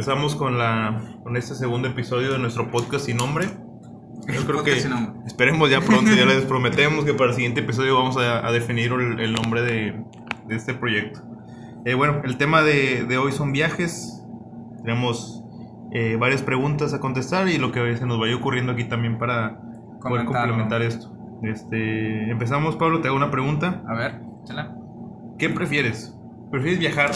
empezamos con, la, con este segundo episodio de nuestro podcast sin nombre. Yo creo que esperemos ya pronto, ya les prometemos que para el siguiente episodio vamos a, definir el, nombre de, este proyecto. Eh, bueno, el tema de, de, hoy son viajes. Tenemos eh, varias preguntas a contestar y lo que se nos vaya ocurriendo aquí también para poder complementar esto. Este, empezamos, Pablo, te hago una pregunta. A ver, chala. ¿Qué prefieres? ¿Prefieres viajar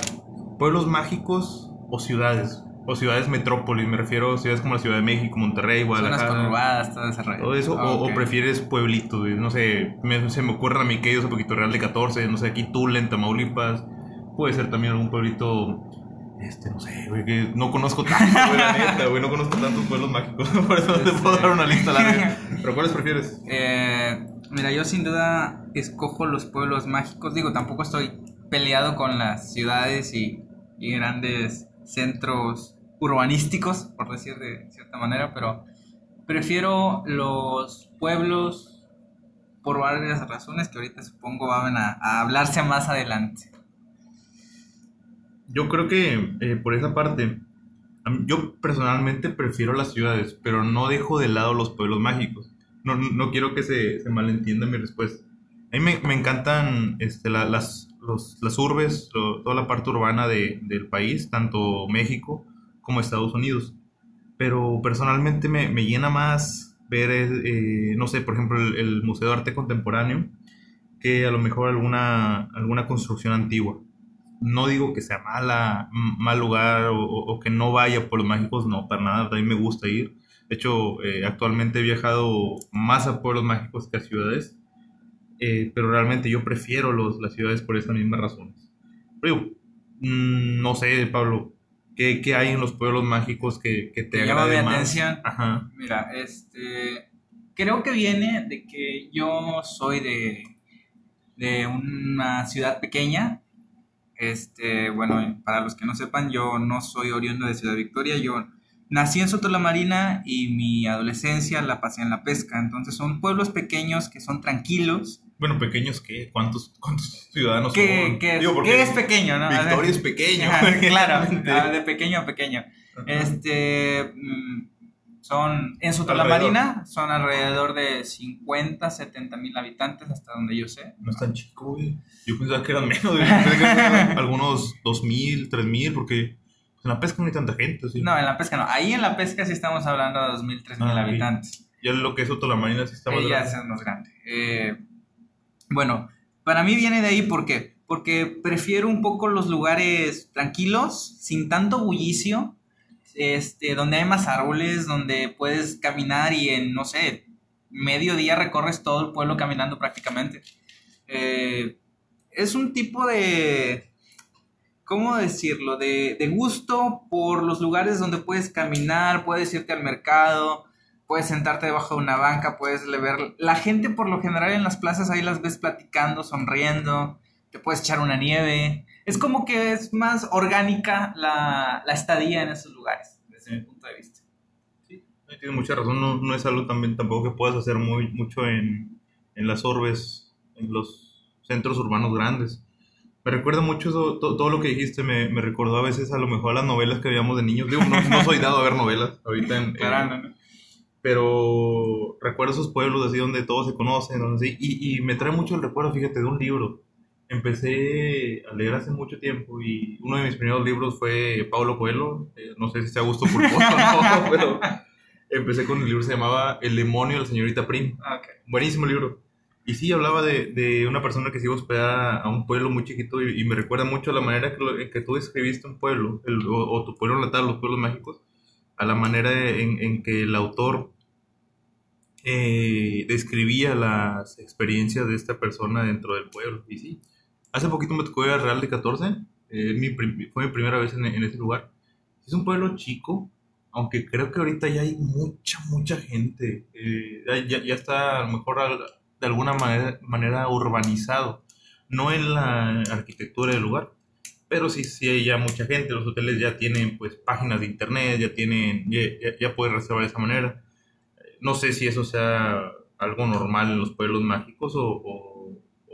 pueblos mágicos o ciudades? O ciudades metrópolis, me refiero a ciudades como la Ciudad de México, Monterrey, Guadalajara. Zonas conurbadas, todo Todo eso, o, ah, prefieres pueblitos, no sé, se me ocurre a mí que ellos un poquito Real de 14, no sé, aquí Tulen, Tamaulipas. Puede ser también algún pueblito este, no sé, güey, que no conozco tanto, güey, la neta, güey, no conozco tantos pueblos mágicos, por eso no te puedo dar una lista larga. ¿Pero cuáles prefieres? Eh, mira, yo sin duda escojo los pueblos mágicos, digo, tampoco estoy peleado con las ciudades y, y grandes centros urbanísticos, por decir de cierta manera, pero prefiero los pueblos por varias razones que ahorita supongo van a, a hablarse más adelante. Yo creo que eh, por esa parte, yo personalmente prefiero las ciudades, pero no dejo de lado los pueblos mágicos. No, no quiero que se, se, malentienda mi respuesta. A mí me, me encantan este, las, los, las urbes, toda la parte urbana de, del país, tanto México como Estados Unidos. Pero personalmente me, me llena más ver, eh, no sé, por ejemplo, el, Museo de Arte Contemporáneo, que a lo mejor alguna, alguna construcción antigua no digo que sea mala, mal lugar o, que no vaya por los mágicos, no, para nada, mí me gusta ir. De hecho, eh, actualmente he viajado más a pueblos mágicos que a ciudades, eh, pero realmente yo prefiero los, las ciudades por esas mismas razones. Pero mm, no sé, Pablo, ¿qué, ¿qué, hay en los pueblos mágicos que, que te llama mi atención? Ajá. Mira, este, creo que viene de que yo soy de, de una ciudad pequeña este, bueno, para los que no sepan, yo no soy oriundo de Ciudad Victoria, yo nací en Soto la Marina y mi adolescencia la pasé en la pesca, entonces son pueblos pequeños que son tranquilos. Bueno, pequeños qué, ¿cuántos, cuántos ciudadanos ¿Qué, ¿qué, es pequeño? ¿no? Victoria es pequeño. claro, de pequeño a pequeño. Este, mm, son, en su Marina, son alrededor de 50, 70 mil habitantes, hasta donde yo sé. No es tan chico, güey. Yo pensaba que eran menos, algunos 2 mil, 3 mil, porque en la pesca no hay tanta gente, ¿sí? No, en la pesca no. Ahí en la pesca sí estamos hablando de 2 mil, 3 mil ah, habitantes. Ya lo que es Marina sí está más grande. Ya es más grande. Eh, bueno, para mí viene de ahí, ¿por qué? Porque prefiero un poco los lugares tranquilos, sin tanto bullicio este, donde hay más árboles, donde puedes caminar y en, no sé, medio día recorres todo el pueblo caminando prácticamente. Eh, es un tipo de, ¿cómo decirlo? De, de, gusto por los lugares donde puedes caminar, puedes irte al mercado, puedes sentarte debajo de una banca, puedes ver. La gente por lo general en las plazas ahí las ves platicando, sonriendo, te puedes echar una nieve es como que es más orgánica la, estadía en esos lugares, desde mi punto de vista. Sí, tiene mucha razón, no, es algo también tampoco que puedas hacer muy, mucho en, las orbes, en los centros urbanos grandes. Me recuerda mucho todo, lo que dijiste, me, recordó a veces a lo mejor a las novelas que veíamos de niños. Digo, no, soy dado a ver novelas ahorita en... pero recuerdo esos pueblos así donde todos se conocen, y, y me trae mucho el recuerdo, fíjate, de un libro empecé a leer hace mucho tiempo y uno de mis primeros libros fue Pablo Coelho, eh, no sé si sea gusto por o no, pero empecé con el libro que se llamaba El demonio de la señorita Prim. Ah, Buenísimo libro. Y sí, hablaba de, de, una persona que se iba a a un pueblo muy chiquito y, me recuerda mucho a la manera que, que tú describiste un pueblo, o, tu pueblo natal, los pueblos mágicos, a la manera en, en que el autor eh, describía las experiencias de esta persona dentro del pueblo. Y sí, Hace poquito me tocó ir al Real de 14. Eh, mi fue mi primera vez en, ese lugar. Es un pueblo chico, aunque creo que ahorita ya hay mucha, mucha gente. Eh, ya, ya, está a lo mejor de alguna manera, manera urbanizado. No en la arquitectura del lugar, pero sí, sí hay ya mucha gente. Los hoteles ya tienen pues páginas de internet, ya tienen, ya, ya puedes reservar de esa manera. No sé si eso sea algo normal en los pueblos mágicos o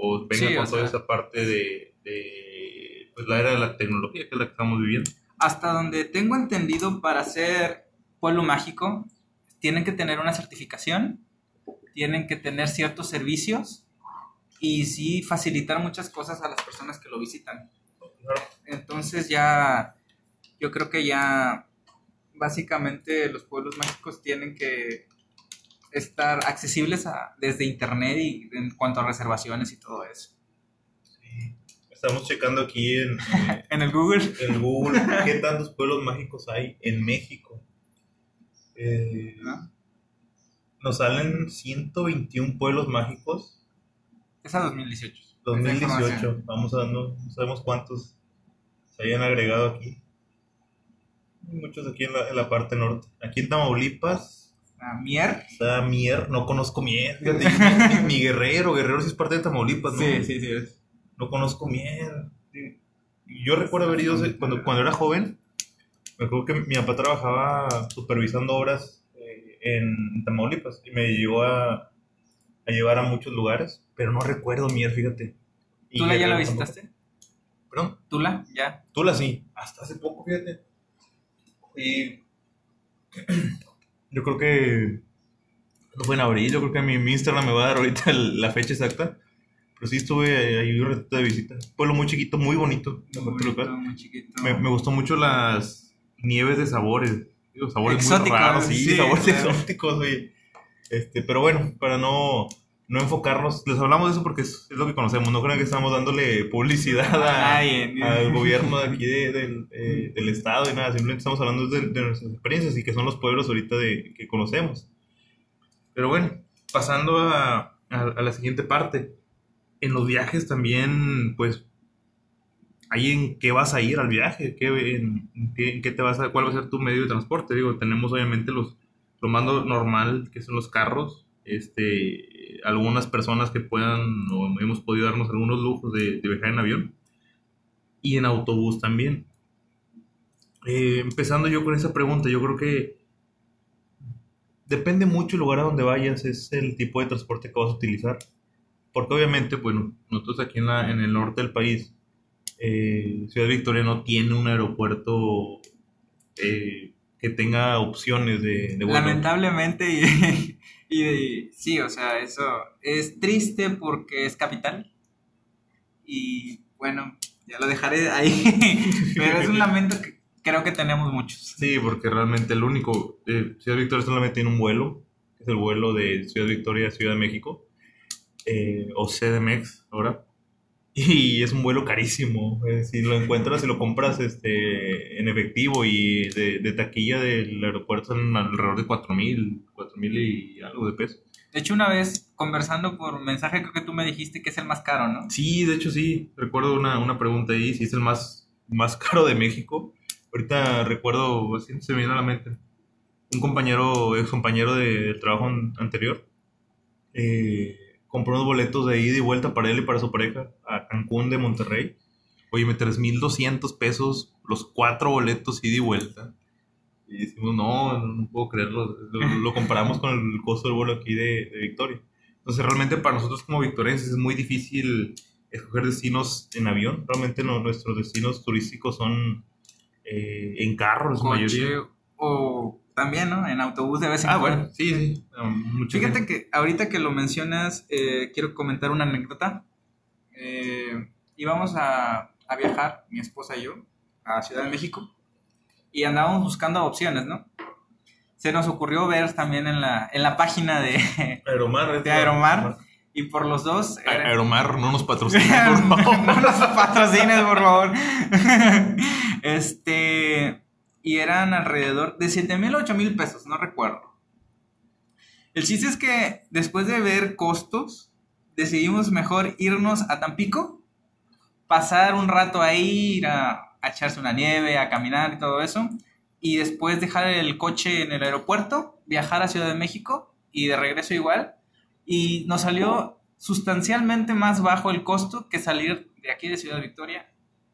o venga con toda esa parte de, pues, la era de la tecnología que es la que estamos viviendo. hasta donde tengo entendido, para ser pueblo mágico, tienen que tener una certificación, tienen que tener ciertos servicios y sí facilitar muchas cosas a las personas que lo visitan. Entonces ya, yo creo que ya básicamente los pueblos mágicos tienen que estar accesibles a, desde internet y en cuanto a reservaciones y todo eso. Estamos checando aquí en, en el Google. En Google, qué tantos pueblos mágicos hay en México. Eh, nos salen 121 pueblos mágicos. Es a 2018. 2018, vamos a no sabemos cuántos se hayan agregado aquí. Muchos aquí en la, en la parte norte. Aquí en Tamaulipas. Mier. Está Mier, no conozco Mier. mi, guerrero, guerrero sí es parte de Tamaulipas, ¿no? Sí, sí, sí. No conozco Mier. Yo recuerdo haber ido cuando, cuando era joven. Me acuerdo que mi papá trabajaba supervisando obras en Tamaulipas y me llegó a, a, llevar a muchos lugares, pero no recuerdo Mier, fíjate. ¿Tula ya la visitaste? ¿Perdón? ¿Tula? Ya. Tula sí, hasta hace poco, fíjate. Y yo creo que no fue en abril, yo creo que mi, mi Instagram me va a dar ahorita la fecha exacta. Pero sí estuve ahí un ratito de visita. Pueblo muy chiquito, muy bonito. Muy, bonito, muy chiquito. Me, me, gustó mucho las nieves de sabores. Sabores exóticos, muy raros, sí, sí sabores claro. exóticos, oye. Este, pero bueno, para no, no enfocarnos, les hablamos de eso porque es, es lo que conocemos. No crean que estamos dándole publicidad a, Ay, al gobierno de aquí de, de, eh, del estado y nada. Simplemente estamos hablando de, de, nuestras experiencias y que son los pueblos ahorita de, que conocemos. Pero bueno, pasando a, a, a la siguiente parte. En los viajes también, pues, ahí en qué vas a ir al viaje, ¿Qué, en, en qué, te vas a, cuál va a ser tu medio de transporte. Digo, tenemos obviamente los, lo más normal, que son los carros, este, algunas personas que puedan, o hemos podido darnos algunos lujos de, de viajar en avión, y en autobús también. Eh, empezando yo con esa pregunta, yo creo que depende mucho el lugar a donde vayas, es el tipo de transporte que vas a utilizar. Porque obviamente, bueno, nosotros aquí en, la, en el norte del país, eh, Ciudad Victoria no tiene un aeropuerto eh, que tenga opciones de, de vuelo. Lamentablemente, y, sí, o sea, eso es triste porque es capital. Y bueno, ya lo dejaré ahí. Pero es un lamento que creo que tenemos muchos. Sí, porque realmente el único, eh, Ciudad Victoria solamente tiene un vuelo, es el vuelo de Ciudad Victoria a Ciudad de México o CDMX ahora. Y es un vuelo carísimo. Eh, si lo encuentras y lo compras este, en efectivo y de, de taquilla del aeropuerto son alrededor de 4 mil, 4 mil y algo de pesos. De hecho, una vez conversando por mensaje, creo que tú me dijiste que es el más caro, ¿no? Sí, de hecho sí. Recuerdo una, una pregunta ahí, si es el más, más caro de México. Ahorita recuerdo, así se me viene a la mente. Un compañero, ex compañero de, del trabajo anterior, eh, compró unos boletos de ida y vuelta para él y para su pareja a Cancún de Monterrey. Oye, me 3.200 pesos los cuatro boletos ida y vuelta. Y decimos, no, no puedo creerlo. Lo, lo comparamos con el costo del vuelo aquí de, de, Victoria. Entonces, realmente para nosotros como victorienses es muy difícil escoger destinos en avión. Realmente no, nuestros destinos turísticos son eh, en carro, en su mayoría. O también, ¿no? En autobús de vez en ah, bueno, sí, sí. Um, Fíjate que ahorita que lo mencionas, eh, quiero comentar una anécdota. Eh, íbamos a, a, viajar, mi esposa y yo, a Ciudad de México y andábamos buscando opciones, ¿no? Se nos ocurrió ver también en la, en la página de Aeromar, de Aeromar y por los dos... Era... Aeromar, no nos patrocines, por favor. no nos patrocines, por favor. este y eran alrededor de 7 mil, 8 mil pesos, no recuerdo. El chiste es que después de ver costos, decidimos mejor irnos a Tampico, pasar un rato ahí, ir a echarse una nieve, a caminar y todo eso, y después dejar el coche en el aeropuerto, viajar a Ciudad de México y de regreso igual, y nos salió sustancialmente más bajo el costo que salir de aquí de Ciudad Victoria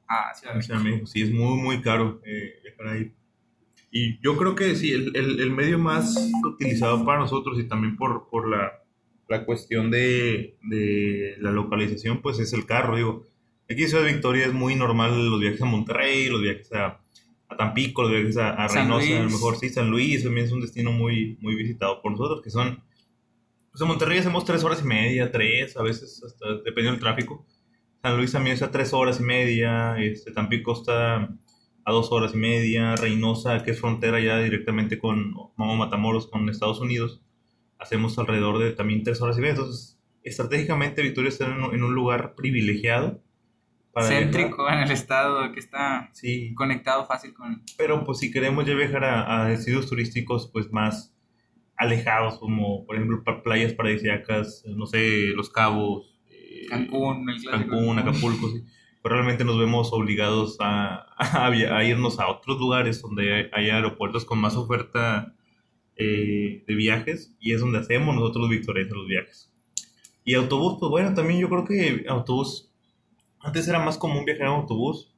a Ciudad de México. México. Sí, es muy, muy caro eh, viajar ahí. Y yo creo que sí, el, el, el, medio más utilizado para nosotros y también por, por la, la cuestión de, de, la localización, pues es el carro. Digo, aquí en Ciudad Victoria es muy normal los viajes a Monterrey, los viajes a, a Tampico, los viajes a, a Reynosa, a lo mejor sí, San Luis también es un destino muy, muy visitado por nosotros, que son, pues en Monterrey hacemos tres horas y media, tres, a veces hasta dependiendo del tráfico. San Luis también está a tres horas y media, este, Tampico está a dos horas y media, Reynosa, que es frontera ya directamente con Mamo Matamoros, con Estados Unidos, hacemos alrededor de también tres horas y media. Entonces, estratégicamente Victoria está en un, en un lugar privilegiado. para viajar. Céntrico en el estado que está Sí, conectado fácil con... pero pues si queremos ya viajar a, a destinos turísticos pues más alejados, como por ejemplo playas paradisíacas, no sé, Los Cabos, Cancún, el. Cancún, Acapulco, sí. Pues realmente nos vemos obligados a, a a irnos a otros lugares donde hay, hay aeropuertos con más oferta eh, de viajes y es donde hacemos nosotros los victorianos los viajes. Y autobús, pues bueno, también yo creo que autobús, antes era más común viajar en autobús.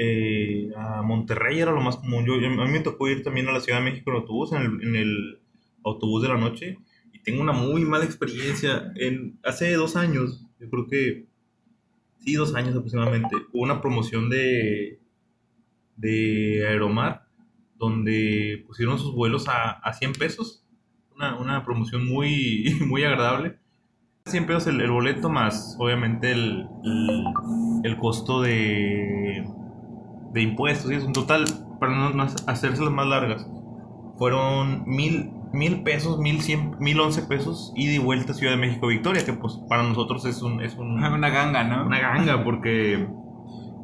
eh, a Monterrey era lo más común. Yo- a mí me tocó ir también a la Ciudad de México en autobús, en el, en el autobús de la noche. Y tengo una muy mala experiencia. En, hace dos años, yo creo que, sí, dos años aproximadamente, hubo una promoción de, de Aeromar, donde pusieron sus vuelos a, a 100 pesos. Una, una promoción muy, muy agradable. 100 pesos el, boleto más, obviamente, el, el, costo de, de impuestos. Y es un total, para no, no hacerse las más largas, fueron mil, mil pesos, mil, cien, mil once pesos ida y vuelta a Ciudad de México Victoria, que pues para nosotros es un, es un, Una ganga, ¿no? una ganga porque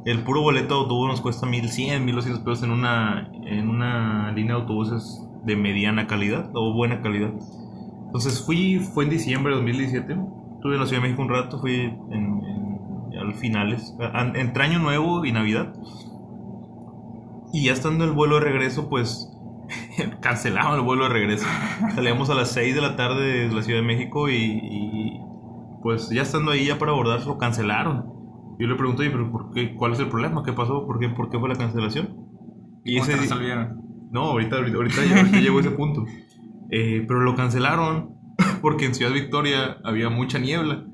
el puro boleto de autobús nos cuesta 1100, 1200 pesos en una, en una línea de autobuses de mediana calidad o buena calidad. Entonces fui, fue en diciembre de 2017, estuve en la Ciudad de México un rato, fui en, en- al finales, entre Año Nuevo y Navidad. Y ya estando el vuelo de regreso, pues cancelaban el vuelo de regreso. Salíamos a las 6 de la tarde de la Ciudad de México y, y, pues ya estando ahí ya para abordar lo cancelaron. Yo le pregunté, "Oye, pero por qué? ¿Cuál es el problema? ¿Qué pasó? ¿Por qué, por qué fue la cancelación? ¿Y cómo di- resolvieron? no, ahorita, ahorita, ahorita llegó ese punto. Eh, pero lo cancelaron porque en Ciudad Victoria había mucha niebla.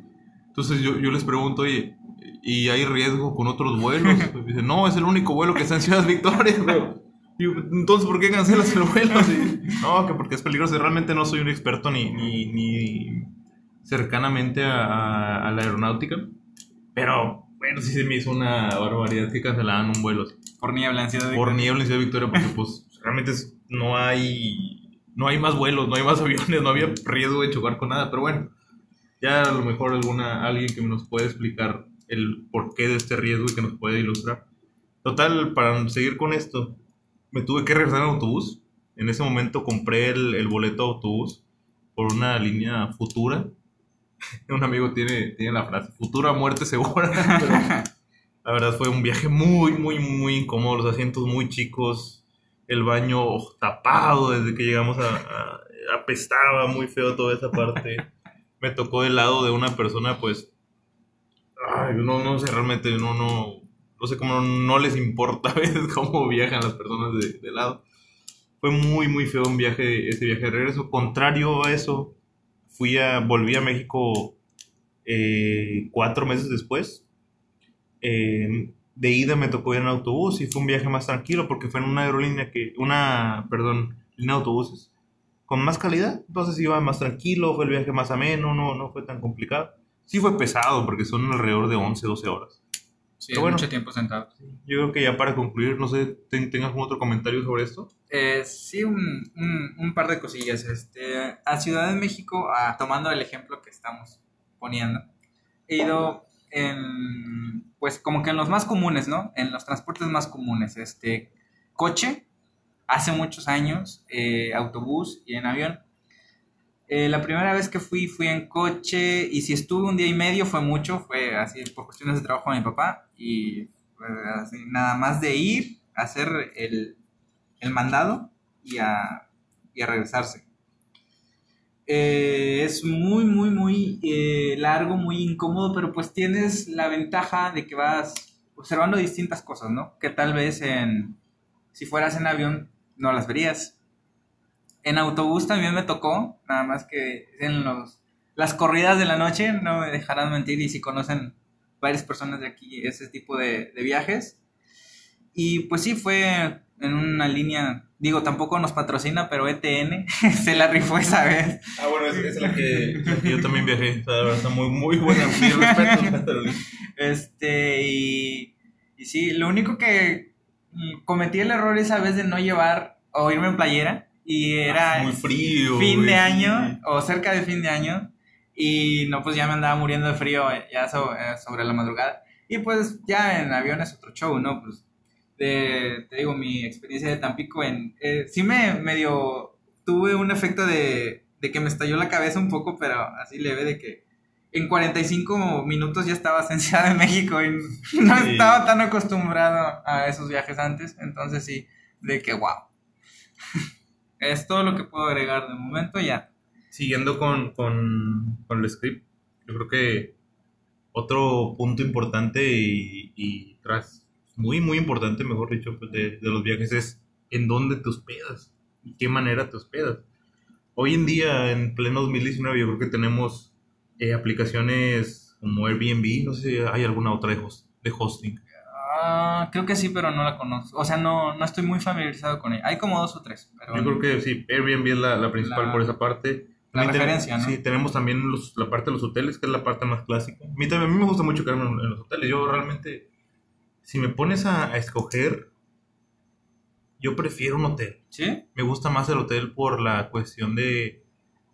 Entonces yo, yo les pregunto, oye, ¿y hay riesgo con otros vuelos? Dicen, no, es el único vuelo que está en Ciudad Victoria. Pero, digo, entonces, ¿por qué cancelas el vuelo? Y, no, que porque es peligroso. Realmente no soy un experto ni, ni, ni cercanamente a, a- a la aeronáutica. Pero, bueno, sí se me hizo una barbaridad que cancelaban un vuelo. Por niebla en Ciudad de Por niebla en Ciudad Victoria, porque pues realmente es- no hay no hay más vuelos, no hay más aviones, no había riesgo de chocar con nada, pero bueno, ya a lo mejor alguna alguien que nos puede explicar el porqué de este riesgo y que nos puede ilustrar. Total, para seguir con esto, me tuve que regresar en autobús. En ese momento compré el, el boleto de autobús por una línea futura. Un amigo tiene, tiene la frase, futura muerte segura. pero la verdad fue un viaje muy, muy, muy incómodo. Los asientos muy chicos, el baño tapado desde que llegamos a, a- apestaba muy feo toda esa parte. Me tocó del lado de una persona, pues, ay, no, no sé, realmente no, no, no sé cómo no les importa a veces cómo viajan las personas de, de lado. Fue muy, muy feo un viaje, ese viaje de regreso. Contrario a eso, fui a, volví a México eh, cuatro meses después. Eh, de ida me tocó ir en autobús y fue un viaje más tranquilo porque fue en una aerolínea que, una, perdón, línea de autobuses con más calidad. Entonces iba más tranquilo, fue el viaje más ameno, no, no fue tan complicado. Sí fue pesado porque son alrededor de 11, 12 horas. Sí, Pero bueno. mucho tiempo sentado. Yo creo que ya para concluir, no sé, ten- ¿tengas algún otro comentario sobre esto? Eh, sí, un, un- un par de cosillas. Este, a Ciudad de México, ah, tomando el ejemplo que estamos poniendo, he ido en, pues como que en los más comunes, ¿no? En los transportes más comunes. Este, coche, hace muchos años, eh, autobús y en avión. Eh, la primera vez que fui, fui en coche y si estuve un día y medio fue mucho, fue así por cuestiones de trabajo de mi papá y fue así, nada más de ir, hacer el, el mandado y a, y a regresarse. Eh, es muy, muy, muy eh, largo, muy incómodo, pero pues tienes la ventaja de que vas observando distintas cosas, ¿no? Que tal vez en, si fueras en avión no las verías. En autobús también me tocó, nada más que en los, las corridas de la noche, no me dejarán mentir, y si conocen varias personas de aquí ese tipo de, de viajes, Y pues sí, fue en una línea, digo, tampoco nos patrocina, pero ETN se la rifó esa vez. Ah, bueno, esa es la que, yo también viajé. O sea, está muy, muy buena. Mi respeto. este, y, y sí, lo único que mm, cometí el error esa vez de no llevar o irme en playera. Y era Ah, muy frío. fin de año o cerca de fin de año. Y no, pues ya me andaba muriendo de frío eh, ya so- eh, sobre la madrugada. Y pues ya en avión es otro show, ¿no? Pues de, te digo, mi experiencia de Tampico en... eh, sí me medio... Tuve un efecto de, de que me estalló la cabeza un poco, pero así leve de que en 45 minutos ya estaba en Ciudad de México y no Sí. estaba tan acostumbrado a esos viajes antes. Entonces sí, de que wow. es todo lo que puedo agregar de momento ya. Siguiendo con, con, con el script, yo creo que otro punto importante y, y tras muy, muy importante, mejor dicho, pues, de, de los viajes es en dónde te hospedas y qué manera te hospedas. Hoy en día, en pleno 2019, yo creo que tenemos eh, aplicaciones como Airbnb, no sé si hay alguna otra de, host- de hosting. Ah, creo que sí, pero no la conozco. O sea, no, no estoy muy familiarizado con ella. Hay como dos o tres, pero Yo creo que sí, Airbnb es la, la principal La- por esa parte. la También tenemos- referencia, ¿no? Sí, tenemos también los- la parte de los hoteles, que es la parte más clásica. A mí también a mí me gusta mucho quedarme en, en los hoteles. Yo realmente, si me pones a, a escoger, yo prefiero un hotel. ¿Sí? Me gusta más el hotel por la cuestión de,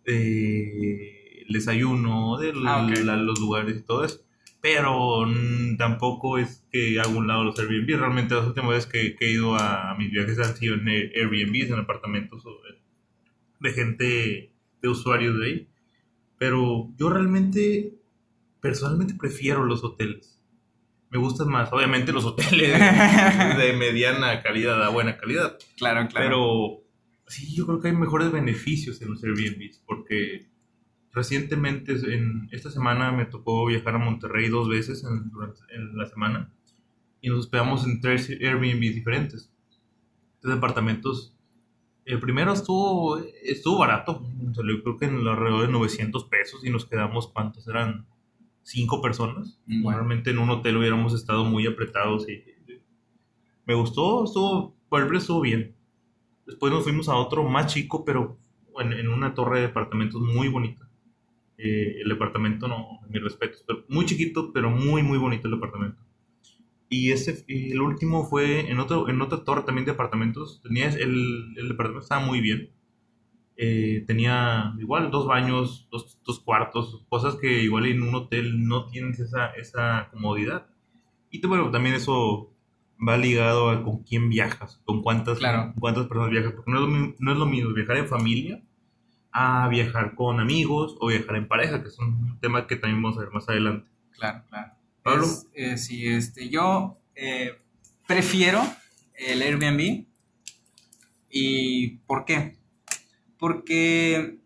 de el desayuno, de Ah, la- los lugares y todo eso. Pero mm, tampoco es que haga un lado los Airbnb. Realmente las últimas veces que, que he ido a, mis viajes han sido en Air- Airbnb, en apartamentos o de, de gente, de usuarios de ahí. Pero yo realmente, personalmente prefiero los hoteles. Me gustan más, obviamente los hoteles de mediana calidad a buena calidad. Claro, claro. Pero sí, yo creo que hay mejores beneficios en los Airbnbs, porque recientemente, en esta semana me tocó viajar a Monterrey dos veces en, durante, en la semana y nos hospedamos en tres Airbnbs diferentes. Tres departamentos. El primero estuvo, estuvo barato, salió creo que en alrededor de 900 pesos y nos quedamos, ¿cuántos eran? Cinco personas. Mm. Normalmente en un hotel hubiéramos estado muy apretados y me gustó, estuvo, por estuvo bien. Después nos fuimos a otro más chico, pero en, en una torre de departamentos muy bonita. Eh, el departamento, no, mis respetos, pero muy chiquito, pero muy, muy bonito el departamento. Y ese, el último fue en, otro, en otra torre también de departamentos. Tenía, el, el departamento estaba muy bien. Eh, tenía igual dos baños, dos, dos cuartos, cosas que igual en un hotel no tienes esa, esa comodidad. Y bueno, también eso va ligado a con quién viajas, con cuántas, Claro. cuántas personas viajas, porque no es, lo, no es lo mismo viajar en familia a viajar con amigos o viajar en pareja, que es un tema que también vamos a ver más adelante. Claro, claro. Pablo. Es, eh, sí, este, yo eh, prefiero el Airbnb. ¿Y por qué? Porque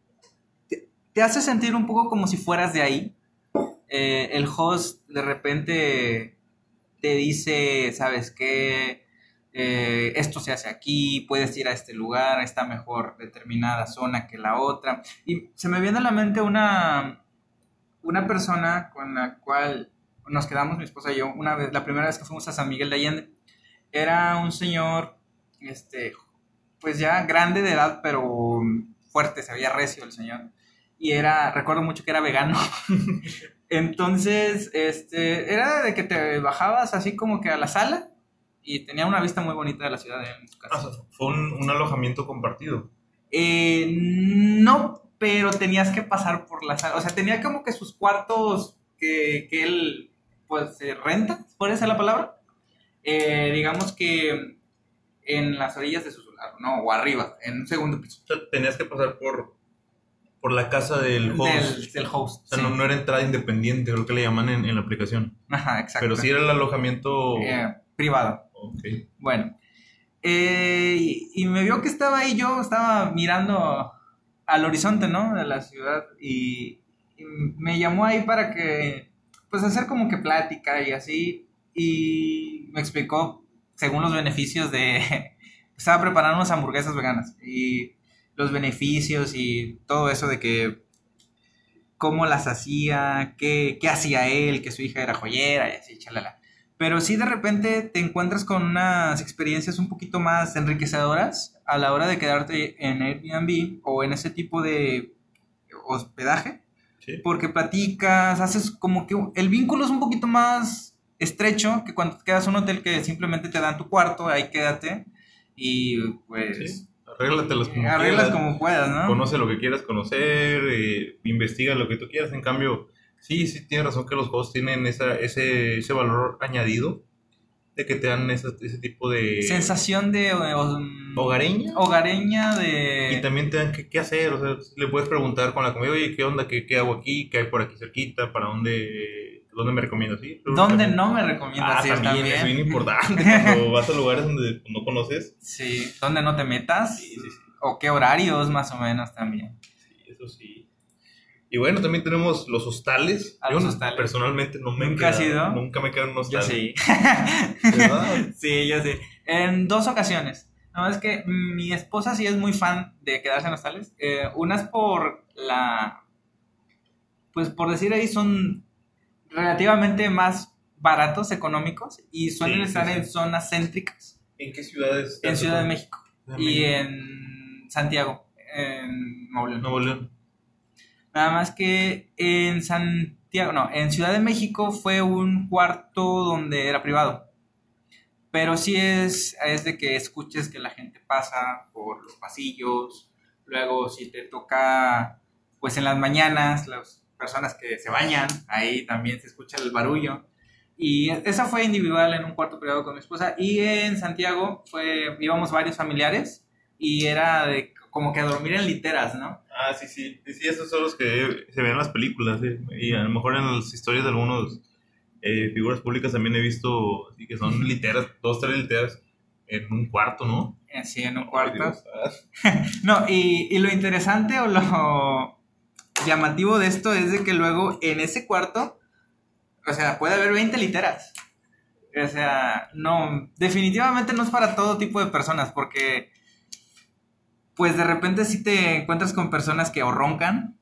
te, te hace sentir un poco como si fueras de ahí. Eh, el host de repente te dice, ¿sabes qué? Eh, esto se hace aquí, puedes ir a este lugar, está mejor determinada zona que la otra. Y se me viene a la mente una, una persona con la cual nos quedamos, mi esposa y yo, una vez, la primera vez que fuimos a San Miguel de Allende. Era un señor, este, pues ya grande de edad, pero fuerte, se veía recio el señor. Y era, recuerdo mucho que era vegano. Entonces, este, era de que te bajabas así como que a la sala y tenía una vista muy bonita de la ciudad en su casa. Ah, fue un, un alojamiento compartido. Eh, no, pero tenías que pasar por la sala. O sea, tenía como que sus cuartos que, que él, pues, se renta, ¿puede ser la palabra? Eh, digamos que en las orillas de su solar, ¿no? O arriba, en un segundo piso. O sea, tenías que pasar por, por la casa del host. Del, del host. O sea, sí. no, no era entrada independiente, creo que le llaman en, en la aplicación. Ajá, exacto. Pero sí era el alojamiento. Eh, privado. Bueno, eh, y, y me vio que estaba ahí, yo estaba mirando al horizonte, ¿no? De la ciudad y, y me llamó ahí para que, pues hacer como que plática y así, y me explicó, según los beneficios de, estaba preparando unas hamburguesas veganas y los beneficios y todo eso de que cómo las hacía, qué, qué hacía él, que su hija era joyera y así, chalala. Pero sí de repente te encuentras con unas experiencias un poquito más enriquecedoras a la hora de quedarte en Airbnb o en ese tipo de hospedaje. Porque platicas, haces como que el vínculo es un poquito más estrecho que cuando te quedas en un hotel que simplemente te dan tu cuarto, ahí quédate y pues... Arréglatelos como Arreglas como puedas, ¿no? Conoce lo que quieras conocer, eh, investiga lo que tú quieras. En cambio, sí, sí tienes razón que los juegos tienen esa, ese, ese valor añadido de que te dan ese, ese tipo de... Sensación de... hogareña. Hogareña de... Y también te dan qué, qué, hacer, o sea, le puedes preguntar con la comida, oye, ¿qué onda? ¿Qué, qué hago aquí? ¿Qué hay por aquí cerquita? ¿Para dónde, dónde me recomiendas ir? ¿Dónde no me recomiendas ah, ir también? Es bien importante cuando vas a lugares donde no conoces. Sí, ¿dónde no te metas? Sí, sí, sí. O qué horarios más o menos también. Sí, eso sí. Y bueno, también tenemos los hostales. yo personalmente no me ¿Nunca he quedado, Nunca me he quedado en un hostal. Yo sí. sí, yo sí. En dos ocasiones. No, es que mi esposa sí es muy fan de quedarse en hostales. Eh, una es por la... Pues por decir ahí son relativamente más baratos, económicos, y suelen estar en zonas céntricas. ¿En qué ciudades? En Ciudad de México. y en Santiago, en Nuevo León. Nada más que en Santiago, no, en Ciudad de México fue un cuarto donde era privado. Pero sí es, es de que escuches que la gente pasa por los pasillos. Luego, si te toca, pues en las mañanas, las personas que se bañan, ahí también se escucha el barullo. Y esa fue individual en un cuarto privado con mi esposa. Y en Santiago fue, íbamos varios familiares y era de como que a dormir en literas, ¿no? Ah, sí, sí. Sí, esos son los que se ven en las películas. Y a lo mejor en las historias de algunos eh, figuras públicas también he visto así que son literas, dos, tres literas en un cuarto, ¿no? Eh, sí, en un cuarto. no, y, y, lo interesante o lo llamativo de esto es de que luego en ese cuarto, o sea, puede haber 20 literas. O sea, no, definitivamente no es para todo tipo de personas, porque pues de repente sí te encuentras con personas que o roncan.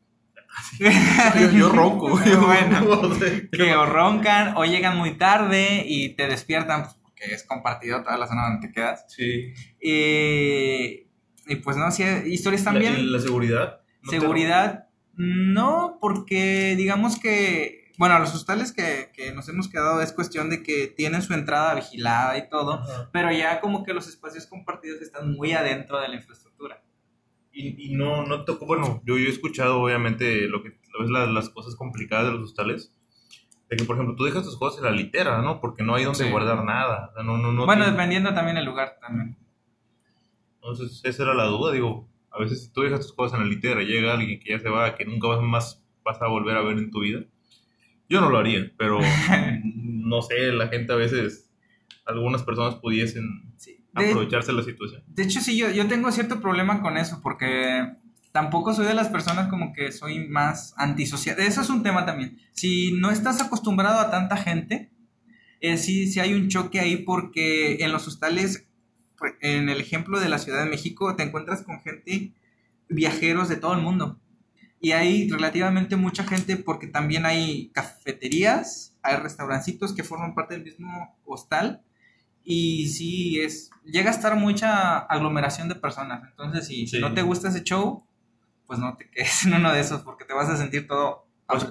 yo, ronco, bueno, que o roncan o llegan muy tarde y te despiertan pues, porque es compartido toda la zona donde te quedas. Sí. y pues no, sí, historias también. ¿La, la seguridad? seguridad, no, porque digamos que, bueno, los hostales que, que, nos hemos quedado es cuestión de que tienen su entrada vigilada y todo, pero ya como que los espacios compartidos están muy adentro de la infraestructura y, no, no tocó, bueno, yo, he escuchado obviamente lo que es las cosas complicadas de los hostales, de que por ejemplo tú dejas tus cosas en la litera, ¿no? Porque no hay donde guardar nada. no, no, bueno, dependiendo también el lugar también. Entonces, esa era la duda, digo, a veces tú dejas tus cosas en la litera, llega alguien que ya se va, que nunca más vas a volver a ver en tu vida. Yo no lo haría, pero no sé, la gente a veces, algunas personas pudiesen aprovecharse la situación. De hecho, sí, yo, yo tengo cierto problema con eso, porque tampoco soy de las personas como que soy más antisocial. Eso es un tema también. Si no estás acostumbrado a tanta gente, eh, sí, sí hay un choque ahí porque en los hostales, en el ejemplo de la Ciudad de México, te encuentras con gente, viajeros de todo el mundo. Y hay relativamente mucha gente porque también hay cafeterías, hay restaurancitos que forman parte del mismo hostal y sí, es, llega a estar mucha aglomeración de personas. Entonces, si, no te gusta ese show, pues no te quedes en uno de esos porque te vas a sentir todo pues,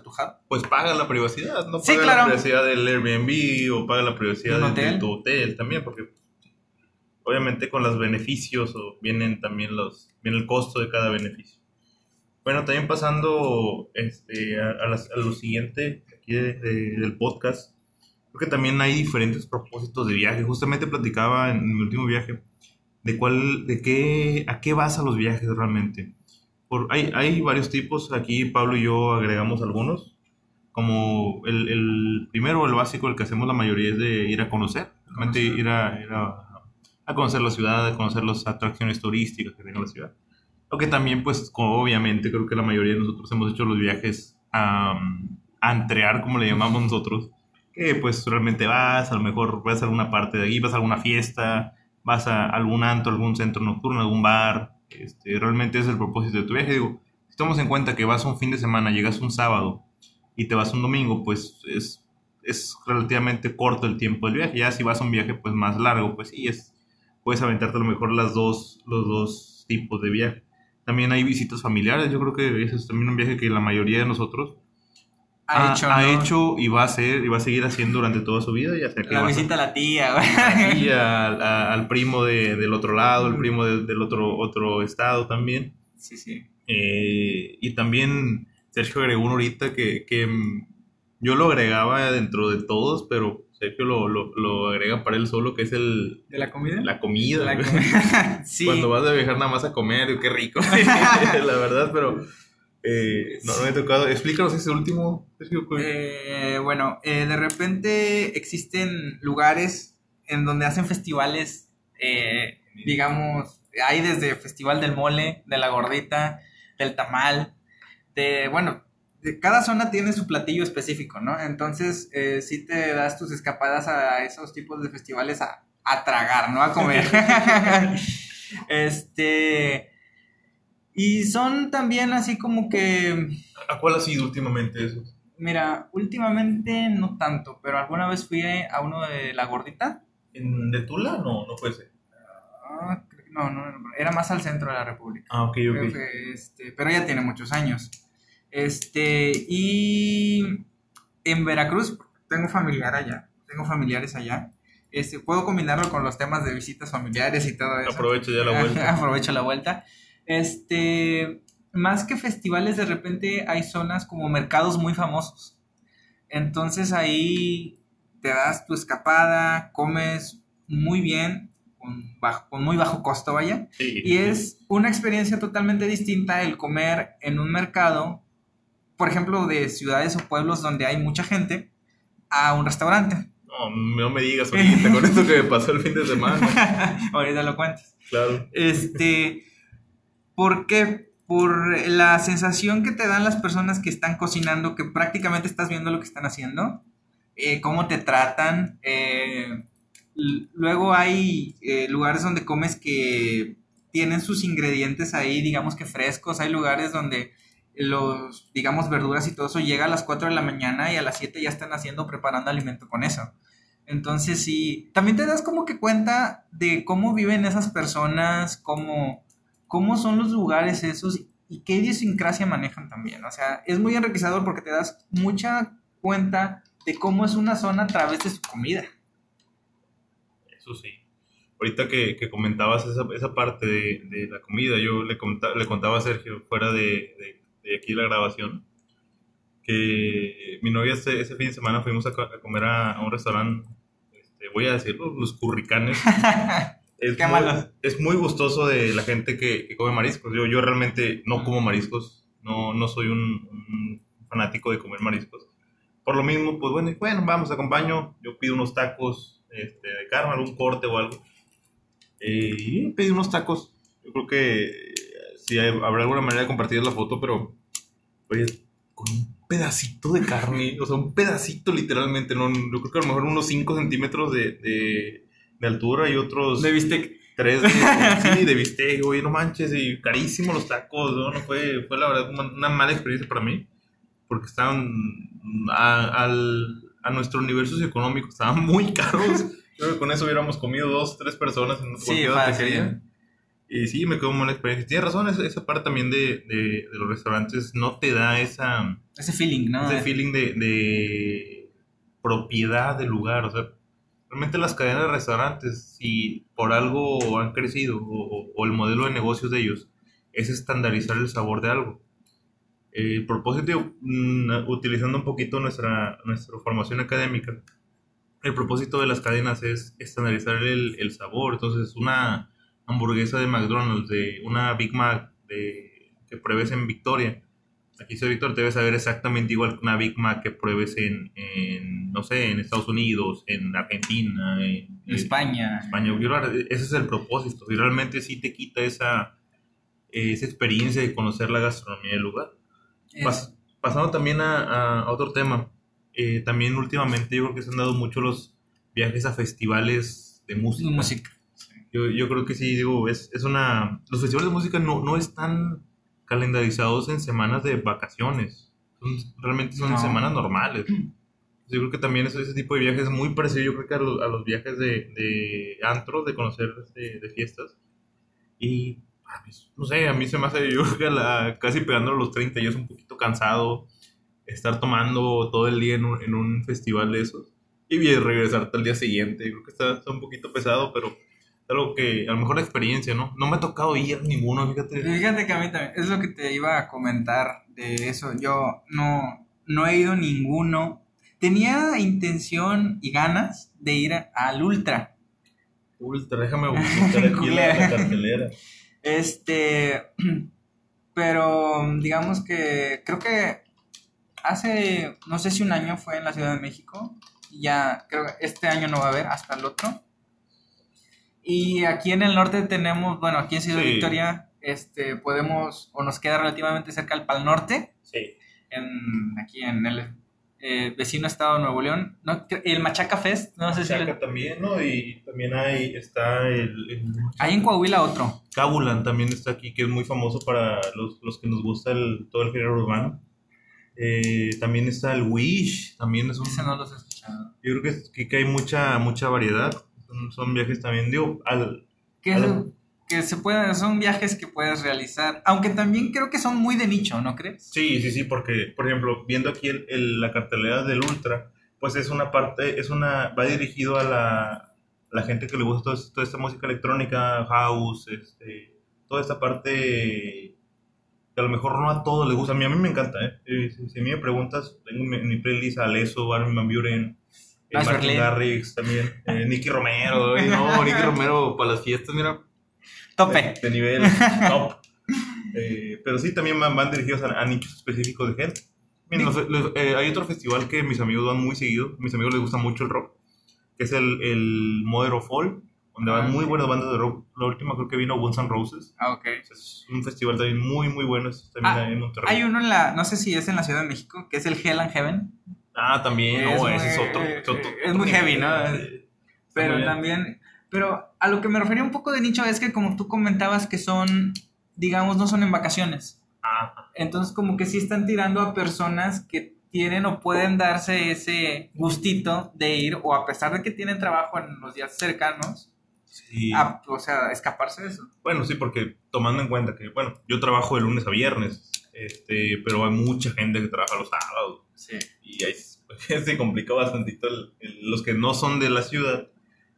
pues paga la privacidad, no paga la privacidad del Airbnb o paga la privacidad de, tu hotel también, porque obviamente con los beneficios o vienen también los, viene el costo de cada beneficio. Bueno, también pasando este, a, lo siguiente aquí del podcast, que también hay diferentes propósitos de viaje. Justamente platicaba en mi último viaje de cuál, de qué, a qué vas a los viajes realmente. Por, hay, hay varios tipos, aquí Pablo y yo agregamos algunos, como el, el, primero, el básico, el que hacemos la mayoría es de ir a conocer, realmente ir, a, ir a, a, conocer la ciudad, a conocer las atracciones turísticas que tiene la ciudad. Aunque también, pues, obviamente, creo que la mayoría de nosotros hemos hecho los viajes a, a entrear, como le llamamos nosotros, que pues realmente vas, a lo mejor vas a alguna parte de ahí, vas a alguna fiesta, vas a algún antro, algún centro nocturno, algún bar, este, realmente es el propósito de tu viaje. Digo, si tomamos en cuenta que vas un fin de semana, llegas un sábado y te vas un domingo, pues es, es relativamente corto el tiempo del viaje. Ya si vas a un viaje pues más largo, pues sí, es, puedes aventarte a lo mejor las dos, los dos tipos de viaje. También hay visitas familiares, yo creo que ese es también un viaje que la mayoría de nosotros ha, hecho, ha hecho, y va a hacer y va a seguir haciendo durante toda su vida. Ya sea que la visita a la tía, güey. Y al, al primo de, del otro lado, el primo del otro, otro estado también. Sí, sí. Eh, y también Sergio agregó uno ahorita que, que yo lo agregaba dentro de todos, pero Sergio lo, lo, lo, agrega para él solo, que es el... ¿De la comida? La comida. La comida. sí. Cuando vas a viajar nada más a comer, qué rico. la verdad, pero... Eh, no, me he tocado. Explícanos ese último, Sergio. Eh, bueno, eh, de repente existen lugares en donde hacen festivales, eh, digamos, hay desde Festival del Mole, de la Gordita, del Tamal, de, bueno, cada zona tiene su platillo específico, ¿no? Entonces, eh, sí te das tus escapadas a esos tipos de festivales a, a tragar, ¿no? A comer. este. Y son también así como que. ¿A cuál ha sido últimamente eso? Mira, últimamente no tanto, pero alguna vez fui a uno de La Gordita. ¿En de Tula? No, no fue ese. Ah, no, no, era más al centro de la República. Ah, ok, ok. este, pero ya tiene muchos años. Este, y en Veracruz tengo familiar allá, tengo familiares allá. Este, puedo combinarlo con los temas de visitas familiares y todo eso. Aprovecho ya la vuelta. Aprovecho la vuelta. Este, más que festivales, de repente hay zonas como mercados muy famosos. Entonces ahí te das tu escapada, comes muy bien, con, bajo, con muy bajo costo, vaya. y es una experiencia totalmente distinta el comer en un mercado por ejemplo, de ciudades o pueblos donde hay mucha gente a un restaurante. No, no me digas ahorita con esto que me pasó el fin de semana. ahorita lo cuentas. Claro. Este, ¿por qué? Por la sensación que te dan las personas que están cocinando, que prácticamente estás viendo lo que están haciendo, eh, cómo te tratan. Eh, luego hay eh, lugares donde comes que tienen sus ingredientes ahí, digamos que frescos. Hay lugares donde los, digamos, verduras y todo eso llega a las 4 de la mañana y a las 7 ya están haciendo, preparando alimento con eso. Entonces sí, también te das como que cuenta de cómo viven esas personas, cómo, cómo son los lugares esos y qué idiosincrasia manejan también. O sea, es muy enriquecedor porque te das mucha cuenta de cómo es una zona a través de su comida. Eso sí. Ahorita que, que comentabas esa, esa parte de, de, la comida, yo le, le contaba a Sergio fuera de, de aquí la grabación, que mi novia ese, ese fin de semana fuimos a, comer a, un restaurante, este, voy a decirlo, los curricanes. es, muy, es muy gustoso de la gente que, come mariscos. Yo, yo realmente no como mariscos, no, no soy un, fanático de comer mariscos. Por lo mismo, pues bueno, bueno vamos, acompaño. Yo pido unos tacos este, de carne, algún corte o algo. Eh, y pedí unos tacos. Yo creo que si habrá alguna manera de compartir la foto, pero oye, con un pedacito de carne, o sea, un pedacito literalmente, no, yo creo que a lo mejor unos 5 centímetros de, de, de, altura y otros... De bistec. Tres de, sí, de bistec, oye, no manches, y carísimos los tacos, ¿no? no fue, fue la verdad una, mala experiencia para mí, porque estaban a, al, a nuestro universo socioeconómico, estaban muy caros. Creo que con eso hubiéramos comido dos, tres personas en sí, fácil. Y sí, me quedó mala experiencia. Tienes razón, esa, parte también de, de, los restaurantes no te da esa... Ese feeling, ¿no? Ese feeling de, de propiedad del lugar. O sea, realmente las cadenas de restaurantes, si por algo han crecido o, o el modelo de negocios de ellos es estandarizar el sabor de algo. El propósito, mm, utilizando un poquito nuestra, nuestra formación académica, el propósito de las cadenas es estandarizar el, el sabor. Entonces, una hamburguesa de McDonald's, de una Big Mac de, que pruebes en Victoria. Aquí soy Víctor, debes saber exactamente igual que una Big Mac que pruebes en, en no sé, en Estados Unidos, en Argentina, en, España. España. Ese es el propósito. Y realmente sí te quita esa, esa experiencia de conocer la gastronomía del lugar. pasando también a, a otro tema. Eh, también últimamente yo creo que se han dado mucho los viajes a festivales de música. música. Yo, yo creo que sí, digo, es, es una... Los festivales de música no, no están calendarizados en semanas de vacaciones. realmente son semanas normales. Yo creo que también ese, ese tipo de viajes es muy parecido, yo creo que a los, a los viajes de, de antro, de conocer de, de fiestas. Y, pues, no sé, a mí se me hace, yo creo que a la- casi pegando a los 30 ya es un poquito cansado estar tomando todo el día en un, en un festival de esos. Y bien, regresarte al día siguiente. Yo creo que está, está un poquito pesado, pero algo que a lo mejor la experiencia, ¿no? No me ha tocado ir a ninguno, fíjate. Fíjate que a mí también, es lo que te iba a comentar de eso. Yo no, no he ido ninguno. Tenía intención y ganas de ir a- al Ultra. Ultra, déjame buscar aquí la, la cartelera. Este, pero digamos que creo que hace, no sé si un año fue en la Ciudad de México. y Ya, creo que este año no va a haber, hasta el otro. Y aquí en el norte tenemos, bueno, aquí en Ciudad Sí. Victoria, este, podemos, o nos queda relativamente cerca el Pal Norte, Sí. en, aquí en el eh, vecino estado de Nuevo León. No, el Machaca Fest, no sé si... Chaca le- también, ¿no? Y también hay, está el, el Ahí en Coahuila otro. Cabulan también está aquí, que es muy famoso para los, los que nos gusta el, todo el género urbano. Eh, también está el Wish, también es un... Ese no los he escuchado. Yo creo que, que hay mucha, mucha variedad. Son, viajes también, digo, al... que, Algo. que se pueden, son viajes que puedes realizar, aunque también creo que son muy de nicho, ¿no crees? Sí, sí, sí, porque, por ejemplo, viendo aquí el, el- la cartelera del Ultra, pues es una parte, es una, va dirigido a la, la gente que le gusta toda, toda esta música electrónica, house, este, toda esta parte que a lo mejor no a todos les gusta. A mí, a mí me encanta, ¿eh? Eh, Si, si a mí me preguntas, tengo en mi, mi playlist a Alesso, Armin Van Buren, eh, Martin. Garrix también, eh, Nicky Romero, no, Nicky Romero para las fiestas, mira, Tope. de, de nivel top. Eh, pero sí, también van, van dirigidos a, a nichos específicos de gente. Mira, los- los- eh, hay otro festival que mis amigos van muy seguido. Mis amigos les gusta mucho el rock, que es el, el Mother of All, donde Ah, van muy ok. buenas bandas de rock. La última creo que vino Guns N' Roses. Ah, ok. Es un festival también muy, muy bueno. Es también Ah, en Monterrey. Hay uno en la, no sé si es en la Ciudad de México, que es el Hell and Heaven, Ah, también, no, Es ese es otro. es otro- es muy heavy, ¿no? Eh, pero también, pero a lo que me refería un poco de nicho es que como tú comentabas que son, digamos, no son en vacaciones. Ah, Entonces como que sí están tirando a personas que tienen o pueden darse ese gustito de ir, o a pesar de que tienen trabajo en los días cercanos, sí. a, o sea, escaparse de eso. Bueno, sí, porque tomando en cuenta que, bueno, yo trabajo de lunes a viernes, este, pero hay mucha gente que trabaja los sábados. Sí. y ahí se complica bastantito el- el- los que no son de la ciudad,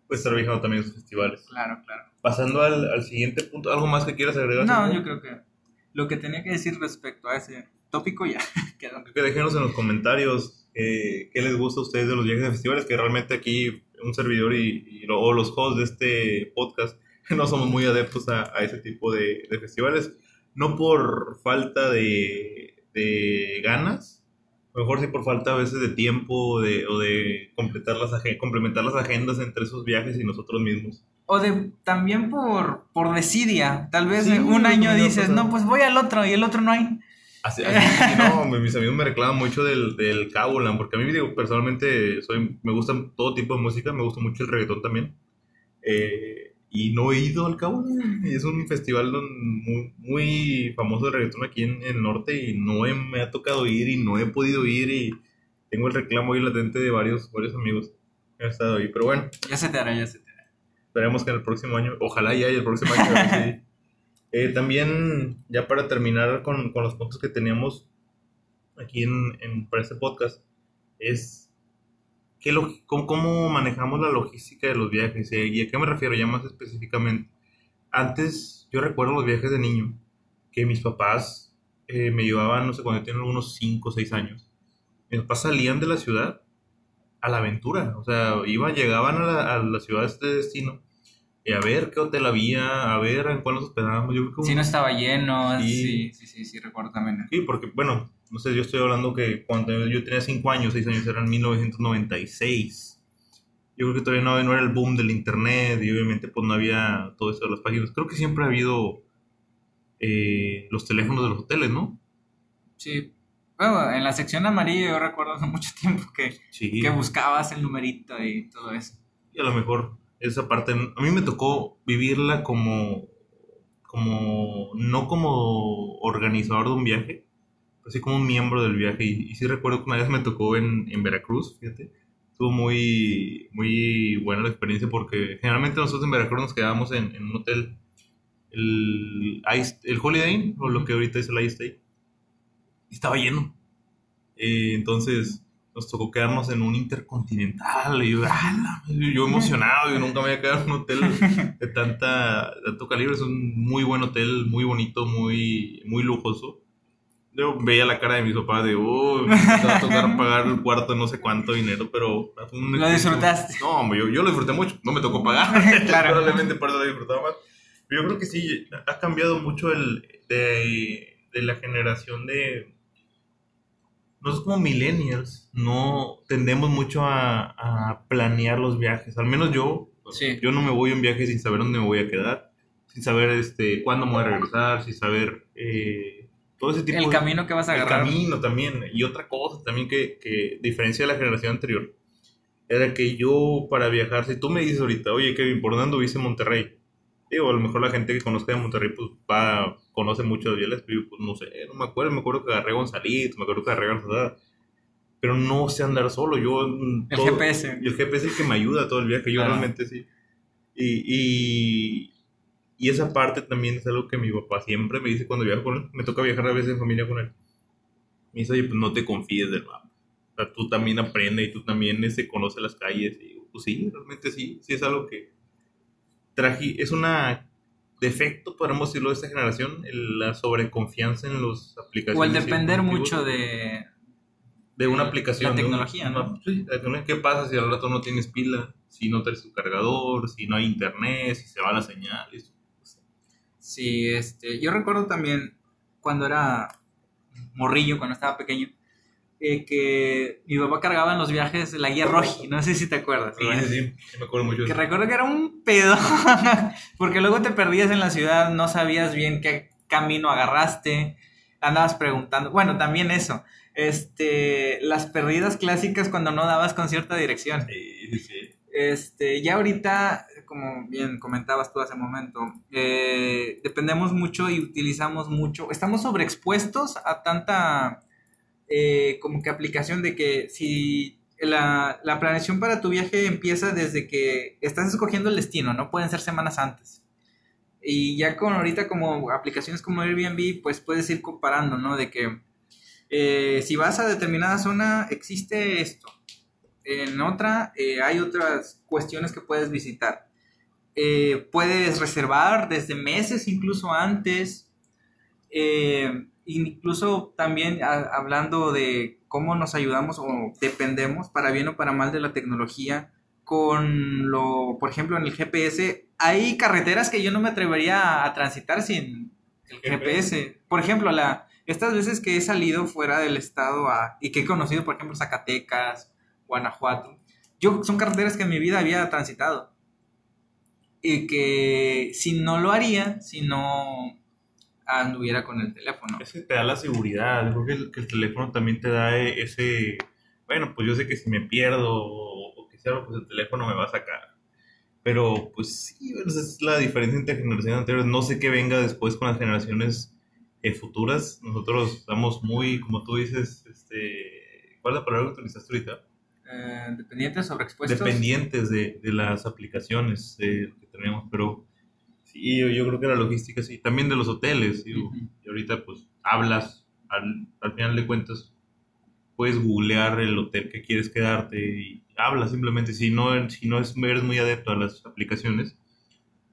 pues estar viajando también esos festivales. Claro, claro. Pasando al, al siguiente punto, ¿algo más que quieras agregar? No, yo creo que lo que tenía que decir respecto a ese tópico ya quedó. Que déjenos en los comentarios eh, qué les gusta a ustedes de los viajes de festivales, que realmente aquí un servidor y, y lo- o los hosts de este podcast no somos muy adeptos a, a ese tipo de, de festivales, no por falta de, de ganas, mejor sí por falta a veces de tiempo de, o de completar las complementar las agendas entre esos viajes y nosotros mismos. O de también por, por desidia. Tal vez Sí, un año dices, no, pues voy al otro y el otro no hay. Así, así, no, mis amigos me reclaman mucho del, del Cabulan, porque a mí, digo, personalmente, soy, me gusta todo tipo de música, me gusta mucho el reggaetón también. Eh, y no he ido al y es un festival muy, muy famoso de reggaetón aquí en, en el norte, y no he- me ha tocado ir, y no he podido ir, y tengo el reclamo ahí latente de varios, varios amigos que han estado ahí. Pero bueno, Ya se te hará, ya se te hará. Esperemos que en el próximo año, ojalá ya haya el próximo año. si- Eh, también, ya para terminar con, con los puntos que teníamos aquí en, en- para este podcast, es ¿qué cómo, cómo manejamos la logística de los viajes. Eh, ¿Y a qué me refiero ya más específicamente? Antes, yo recuerdo los viajes de niño, que mis papás eh, me llevaban, no sé, cuando yo tenía unos 5 o 6 años. Mis papás salían de la ciudad a la aventura. O sea, iban, llegaban a la, a la ciudad de destino y a ver qué hotel había, a ver en cuál nos hospedábamos. Yo creo que un- Si no estaba lleno, Sí. sí, sí, sí, sí, recuerdo también. Sí, porque, bueno, no sé, yo estoy hablando que cuando yo tenía 5 años, 6 años, era en 1996. Yo creo que todavía no, no era el boom del internet y obviamente pues no había todo eso de las páginas. Creo que siempre ha habido eh, los teléfonos de los hoteles, ¿no? Sí. Bueno, en la sección amarilla yo recuerdo hace mucho tiempo que, Sí. que buscabas el numerito y todo eso. Y a lo mejor esa parte, a mí me tocó vivirla como, como, no como organizador de un viaje, así como un miembro del viaje. Y, y sí recuerdo que una vez me tocó en, en Veracruz, fíjate. Estuvo muy, muy buena la experiencia porque generalmente nosotros en Veracruz nos quedábamos en, en un hotel, el, el Holiday Inn, o lo que ahorita es el Ice. Y estaba lleno. Eh, entonces nos tocó quedarnos en un intercontinental. Y yo, yo emocionado, yo nunca me había quedado en un hotel de tanta, tanto calibre. Es un muy buen hotel, muy bonito, muy, muy lujoso. Yo veía la cara de mis papás de, oh, me va a tocar pagar el cuarto no sé cuánto dinero, pero... Lo disfrutaste. No, yo, yo lo disfruté mucho, no me tocó pagar. Claro. Probablemente por eso lo disfrutaba más. Pero yo creo que sí, ha cambiado mucho el de, de la generación de... Nosotros como millennials no tendemos mucho a, a planear los viajes. Al menos yo, Sí. yo no me voy a un viaje sin saber dónde me voy a quedar, sin saber este, cuándo me voy a regresar, sin saber eh, todo ese tipo El de... camino que vas a El agarrar. camino también. Y otra cosa también que, que diferencia de la generación anterior era que yo para viajar, si tú me dices ahorita, oye Kevin, ¿por dónde en Monterrey? Digo, a lo mejor la gente que conozca de Monterrey pues va, conoce mucho de Bielas, pero pues no sé, no me acuerdo, me acuerdo que agarré Gonzalito, me acuerdo que agarré Garzazada, pero no sé andar solo, yo... mm, El todo- GPS. y el GPS es el que me ayuda todo el viaje, yo Claro. realmente sí. Y, y, y esa parte también es algo que mi papá siempre me dice cuando viajo con él. Me toca viajar a veces en familia con él. Me dice, oye, pues no te confíes del mapa. O sea, tú también aprendes y tú también este, conoces las calles. Y digo, pues sí, realmente sí. Sí es algo que traje, es una defecto, podemos decirlo, de esta generación, la sobreconfianza en los aplicaciones. O el depender mucho de... de una aplicación. La de un- tecnología, una- ¿no? sí. ¿Qué pasa si al rato no tienes pila? Si no traes tu cargador, si no hay internet, si se va la señal. eso. Sí, este, yo recuerdo también cuando era morrillo, cuando estaba pequeño, eh, que mi papá cargaba en los viajes la guía Roji, no sé si te acuerdas. Sí, sí, sí, me acuerdo mucho Que recuerdo que era un pedo, porque luego te perdías en la ciudad, no sabías bien qué camino agarraste, andabas preguntando, bueno, también eso, este, las perdidas clásicas cuando no dabas con cierta dirección. Sí, sí. Este, ya ahorita, como bien comentabas tú hace un momento, eh, dependemos mucho y utilizamos mucho, estamos sobreexpuestos a tanta eh, como que aplicación de que si la, la planeación para tu viaje empieza desde que estás escogiendo el destino, no pueden ser semanas antes. Y ya con ahorita como aplicaciones como Airbnb, pues puedes ir comparando, ¿no? De que eh, si vas a determinada zona, existe esto. En otra, eh, hay otras cuestiones que puedes visitar. Eh, puedes reservar desde meses, incluso antes. Eh, incluso también a- hablando de cómo nos ayudamos o dependemos, para bien o para mal, de la tecnología. Con lo, por ejemplo, en el GPS, hay carreteras que yo no me atrevería a transitar sin el GPS. Por ejemplo, la, estas veces que he salido fuera del estado a- y que he conocido, por ejemplo, Zacatecas, Guanajuato, yo son carreteras que en mi vida había transitado. Y que si no lo haría, si no anduviera con el teléfono. Es que te da la seguridad. Creo que el, que el teléfono también te da e- ese. Bueno, pues yo sé que si me pierdo o que sea, pues el teléfono me va a sacar. Pero pues sí, esa es la diferencia entre generaciones anteriores. No sé qué venga después con las generaciones eh, futuras. Nosotros estamos muy, como tú dices, este, ¿cuál es la palabra que utilizaste ahorita? Eh, dependientes sobreexpuestos. dependientes de, de las aplicaciones eh, que tenemos, pero sí, yo, yo creo que la logística sí, también de los hoteles, digo, Ujú. y ahorita pues hablas, al, al final de cuentas puedes googlear el hotel que quieres quedarte y hablas simplemente, si no, si no es, eres muy adepto a las aplicaciones,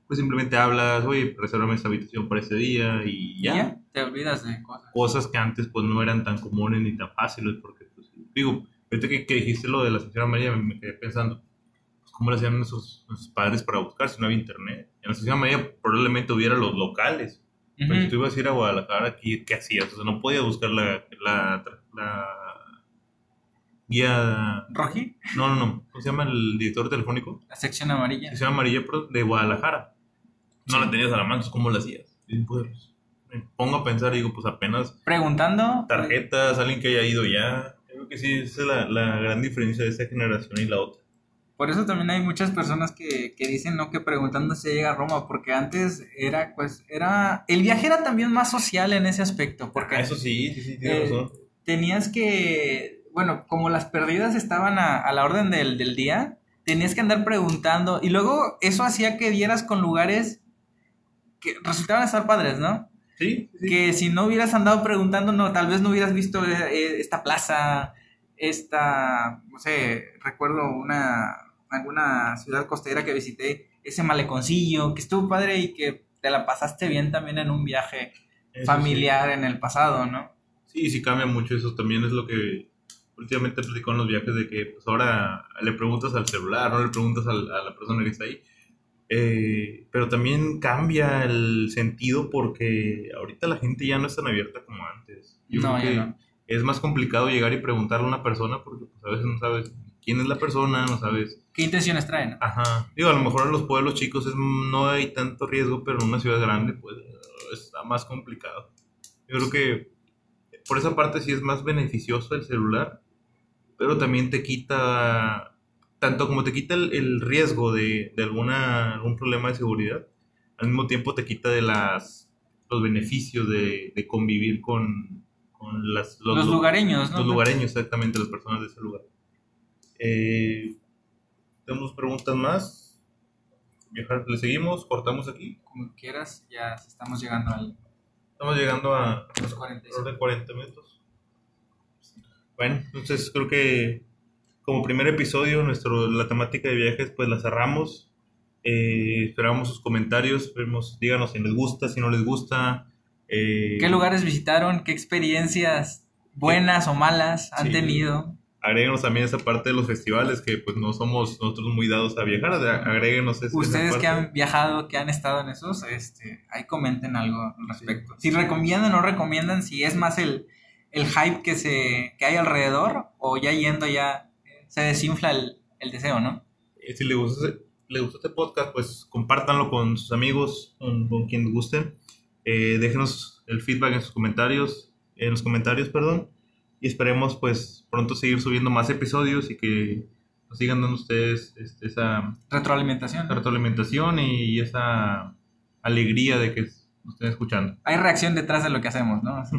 pues simplemente hablas, oye, resérvame esta habitación para ese día y Y ya. ya, te olvidas de cosas. Cosas que antes pues no eran tan comunes ni tan fáciles, porque pues, digo, ahorita que, que dijiste lo de la señora María, me, me quedé pensando, pues, ¿cómo le hacían nuestros, nuestros padres para buscar si no había internet? En la señora María probablemente hubiera los locales, pero si tú ibas a ir a Guadalajara, ¿qué, qué hacías? O sea, no podías buscar la, la, la guía, ¿Roji? no, no, no, ¿cómo se llama el director telefónico? La sección amarilla. Sección amarilla de Guadalajara. No Sí. la tenías a la mano, ¿cómo la hacías? Y, pues, me pongo a pensar y digo, pues apenas Preguntando. tarjetas, alguien que haya ido ya. Creo que sí, esa es la, la gran diferencia de esta generación y la otra. Por eso también hay muchas personas que, que dicen no que preguntando se llega a Roma, porque antes era, pues, era. El viaje era también más social en ese aspecto, porque. Ah, eso sí, sí, sí, tienes eh, razón. tenías que, bueno, como las perdidas estaban a, a la orden del, del día, tenías que andar preguntando y luego eso hacía que dieras con lugares que resultaban estar padres, ¿no? Sí, sí. Que si no hubieras andado preguntando, no, tal vez no hubieras visto eh, eh, esta plaza, esta, no sé, recuerdo una, alguna ciudad costera que visité, ese maleconcillo, que estuvo padre y que te la pasaste bien también en un viaje Eso familiar en el pasado, ¿no? Sí, sí, cambia mucho eso. También es lo que últimamente platico en los viajes de que pues ahora le preguntas al celular, no le preguntas al- a la persona que está ahí. Eh, pero también cambia el sentido porque ahorita la gente ya no es tan abierta como antes. Yo No, creo que no. es más complicado llegar y preguntarle a una persona porque pues, a veces no sabes quién es la persona, no sabes. ¿Qué intenciones traen? Ajá. Digo, a lo mejor en los pueblos chicos es, no hay tanto riesgo, pero en una ciudad grande pues está más complicado. Yo creo que por esa parte sí es más beneficioso el celular, pero también te quita, tanto como te quita el, el riesgo de, de alguna, algún problema de seguridad, al mismo tiempo te quita de las, los beneficios de, de convivir con, con las, Los, lu- lugareños, ¿no? los lugareños, exactamente, las personas de ese lugar. Eh, tenemos preguntas más. Le seguimos, cortamos aquí. Como quieras, ya estamos llegando al Estamos llegando a los 45. alrededor de 40 minutos. Bueno, entonces creo que como primer episodio, nuestro, la temática de viajes, pues la cerramos. Eh, esperamos sus comentarios, vemos, díganos si les gusta, si no les gusta. Eh, ¿Qué lugares visitaron? ¿Qué experiencias buenas o malas han Sí. tenido? Agréguenos también esa parte de los festivales, que pues no somos nosotros muy dados a viajar. Agréguenos esa- esa Ustedes que han viajado, que han estado en esos, este, ahí comenten algo al respecto. Si recomiendan o no recomiendan, si es más el, el hype que se que hay alrededor o ya yendo ya se desinfla el, el deseo, ¿no? Eh, Si les gusta, este- les gusta este podcast, pues compártanlo con sus amigos, con, con quien gusten. Eh, déjenos el feedback en sus comentarios, en los comentarios, perdón. Y esperemos pues pronto seguir subiendo más episodios y que nos sigan dando ustedes este, esa Retroalimentación. retroalimentación y esa alegría de que nos estén escuchando. Hay reacción detrás de lo que hacemos, ¿no?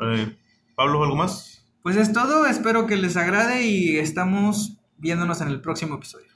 Eh, Pablo, ¿algo más? Pues es todo, espero que les agrade y estamos viéndonos en el próximo episodio.